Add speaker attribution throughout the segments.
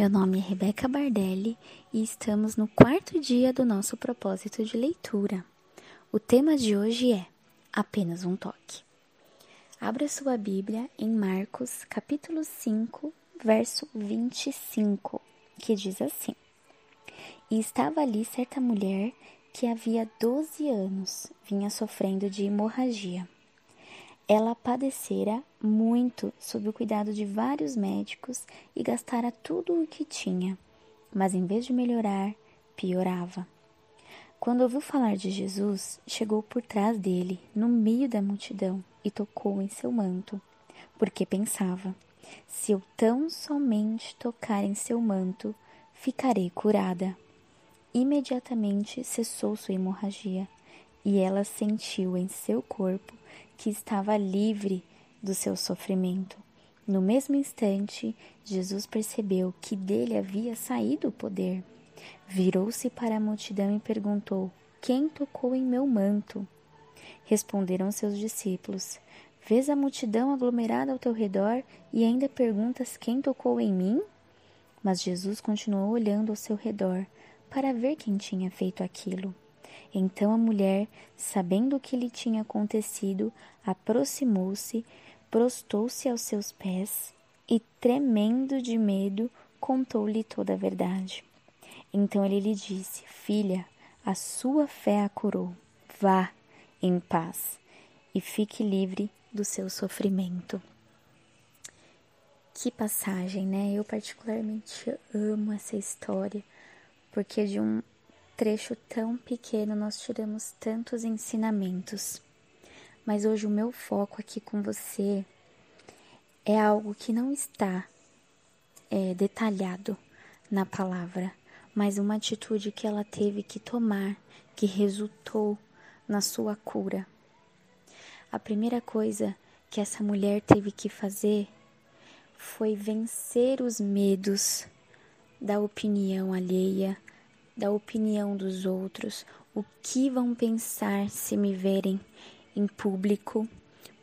Speaker 1: Meu nome é Rebeca Bardelli e estamos no quarto dia do nosso propósito de leitura. O tema de hoje é Apenas um toque. Abra sua Bíblia em Marcos, capítulo 5, verso 25, que diz assim: E estava ali certa mulher que havia 12 anos vinha sofrendo de hemorragia. Ela padecera muito sob o cuidado de vários médicos e gastara tudo o que tinha, mas em vez de melhorar, piorava. Quando ouviu falar de Jesus, chegou por trás dele, no meio da multidão, e tocou em seu manto, porque pensava: se eu tão somente tocar em seu manto, ficarei curada. Imediatamente cessou sua hemorragia e ela sentiu em seu corpo que estava livre do seu sofrimento. No mesmo instante, Jesus percebeu que dele havia saído o poder. Virou-se para a multidão e perguntou: Quem tocou em meu manto? Responderam seus discípulos: Vês a multidão aglomerada ao teu redor e ainda perguntas quem tocou em mim? Mas Jesus continuou olhando ao seu redor para ver quem tinha feito aquilo. Então a mulher, sabendo o que lhe tinha acontecido, aproximou-se, prostou-se aos seus pés e, tremendo de medo, contou-lhe toda a verdade. Então ele lhe disse: Filha, a sua fé a curou. Vá em paz e fique livre do seu sofrimento. Que passagem, né? Eu particularmente amo essa história, porque de um trecho tão pequeno nós tiramos tantos ensinamentos. Mas hoje o meu foco aqui com você é algo que não está é, detalhado na palavra, mas uma atitude que ela teve que tomar que resultou na sua cura. A primeira coisa que essa mulher teve que fazer foi vencer os medos da opinião alheia, da opinião dos outros, o que vão pensar se me verem em público,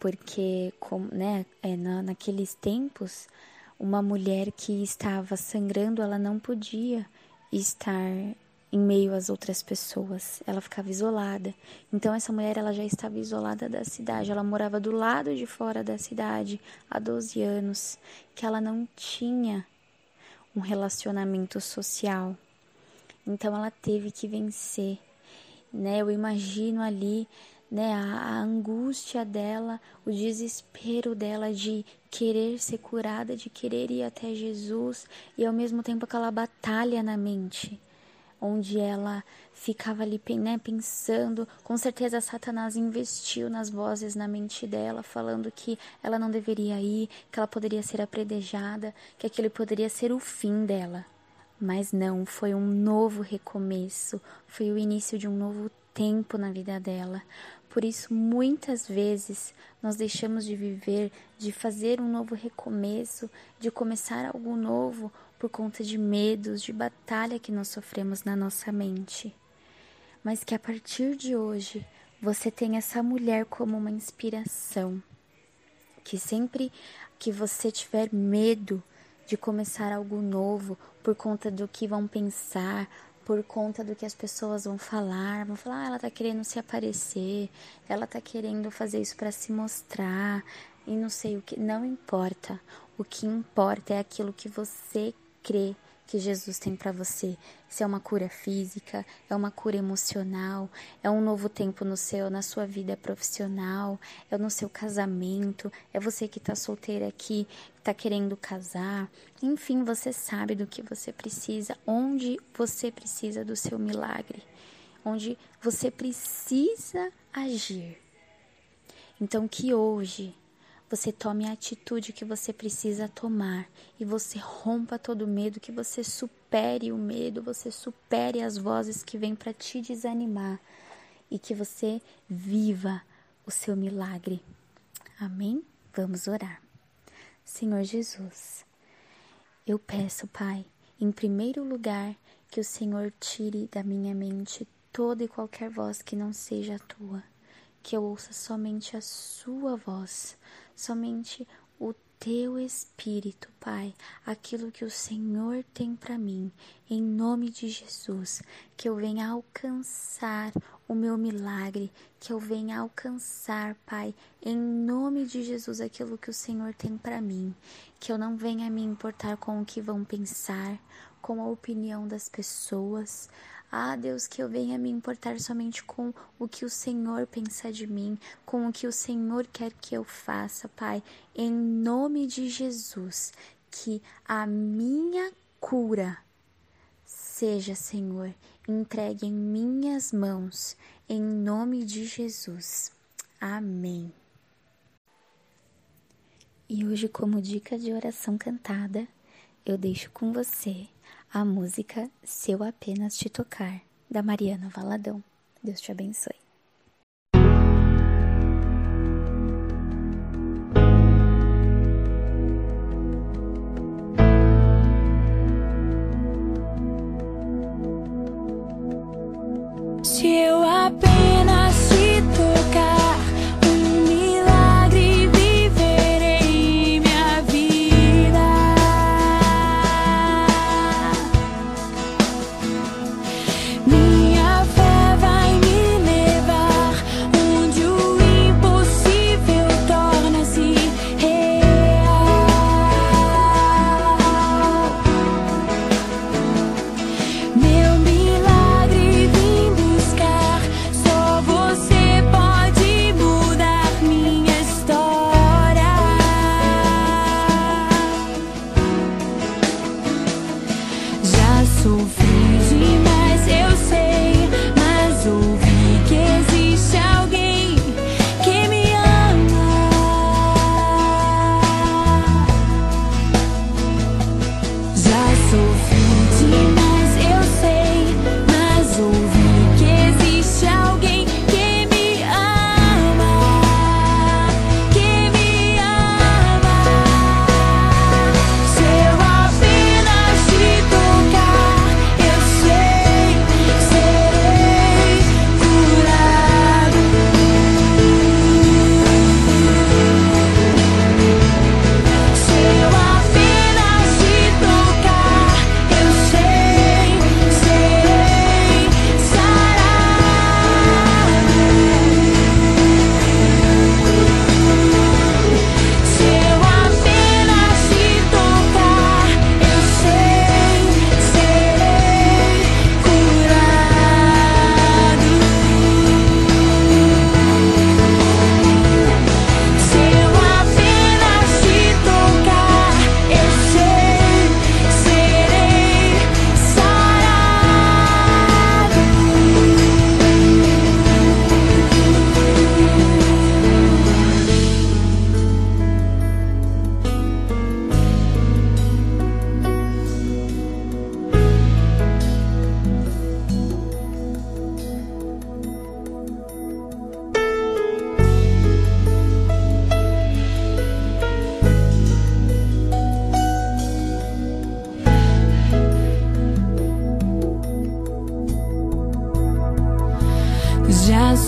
Speaker 1: porque como, né, é, na, naqueles tempos uma mulher que estava sangrando ela não podia estar em meio às outras pessoas, ela ficava isolada. Então essa mulher ela já estava isolada da cidade, ela morava do lado de fora da cidade há 12 anos, que ela não tinha um relacionamento social. Então ela teve que vencer, né? Eu imagino ali, né, a, a, angústia dela, o desespero dela de querer ser curada, de querer ir até Jesus e ao mesmo tempo aquela batalha na mente, onde ela ficava ali né, pensando. Com certeza, Satanás investiu nas vozes na mente dela, falando que ela não deveria ir, que ela poderia ser apredejada, que aquele poderia ser o fim dela. Mas não, foi um novo recomeço, foi o início de um novo tempo na vida dela. Por isso, muitas vezes nós deixamos de viver, de fazer um novo recomeço, de começar algo novo por conta de medos, de batalha que nós sofremos na nossa mente. Mas que a partir de hoje você tenha essa mulher como uma inspiração. Que sempre que você tiver medo, de começar algo novo por conta do que vão pensar, por conta do que as pessoas vão falar, vão falar, ah, ela tá querendo se aparecer, ela tá querendo fazer isso para se mostrar e não sei o que, não importa. O que importa é aquilo que você crê que Jesus tem para você. Se é uma cura física, é uma cura emocional, é um novo tempo no seu, na sua vida profissional, é no seu casamento, é você que está solteira aqui, está querendo casar. Enfim, você sabe do que você precisa, onde você precisa do seu milagre, onde você precisa agir. Então que hoje você tome a atitude que você precisa tomar e você rompa todo medo, que você supere o medo, você supere as vozes que vêm para te desanimar e que você viva o seu milagre. Amém? Vamos orar. Senhor Jesus, eu peço, Pai, em primeiro lugar, que o Senhor tire da minha mente toda e qualquer voz que não seja a tua que eu ouça somente a Sua voz, somente o
Speaker 2: teu espírito, Pai, aquilo que o Senhor tem para mim, em nome de Jesus, que eu venha alcançar o meu milagre, que eu venha alcançar, Pai, em nome de Jesus, aquilo que o Senhor tem para mim, que eu não venha me importar com o que vão pensar, com a opinião das pessoas. Ah, Deus, que eu venha me importar somente com o que o Senhor pensa de mim, com o que o Senhor quer que eu faça, Pai, em nome de Jesus, que a minha cura seja, Senhor, entregue em minhas mãos, em nome de Jesus. Amém. E hoje, como dica de oração cantada, eu deixo com você a música Se Eu Apenas Te Tocar, da Mariana Valadão. Deus te abençoe.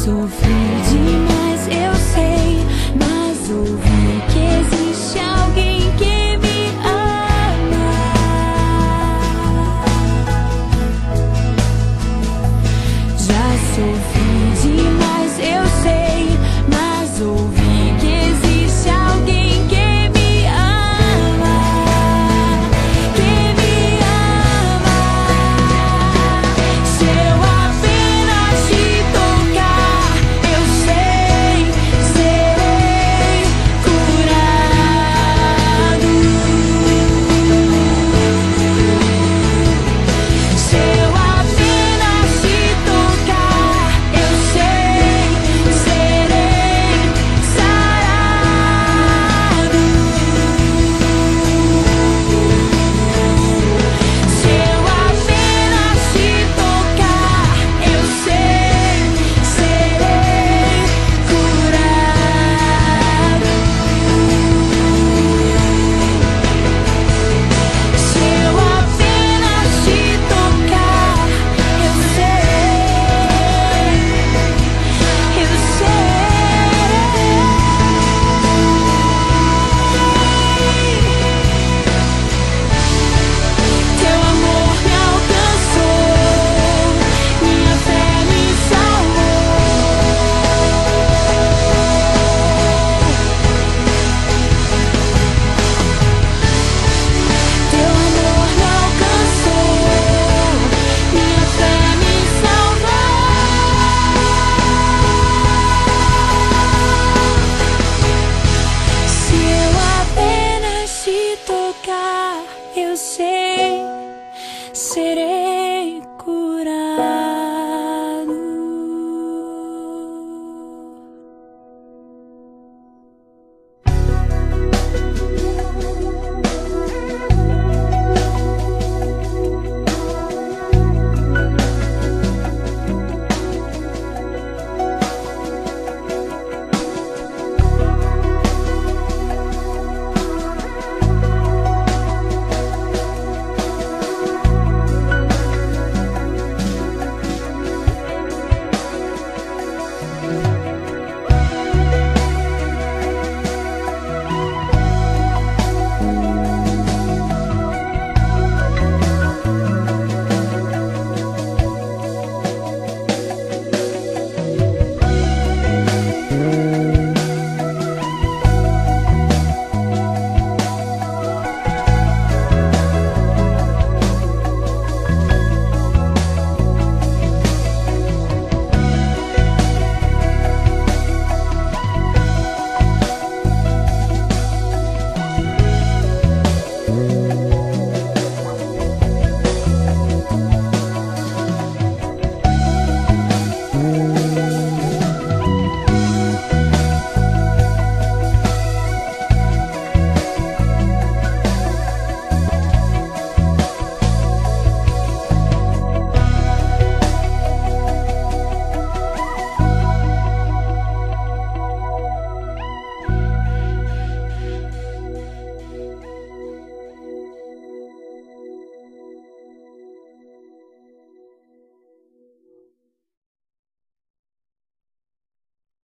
Speaker 3: Já você serei.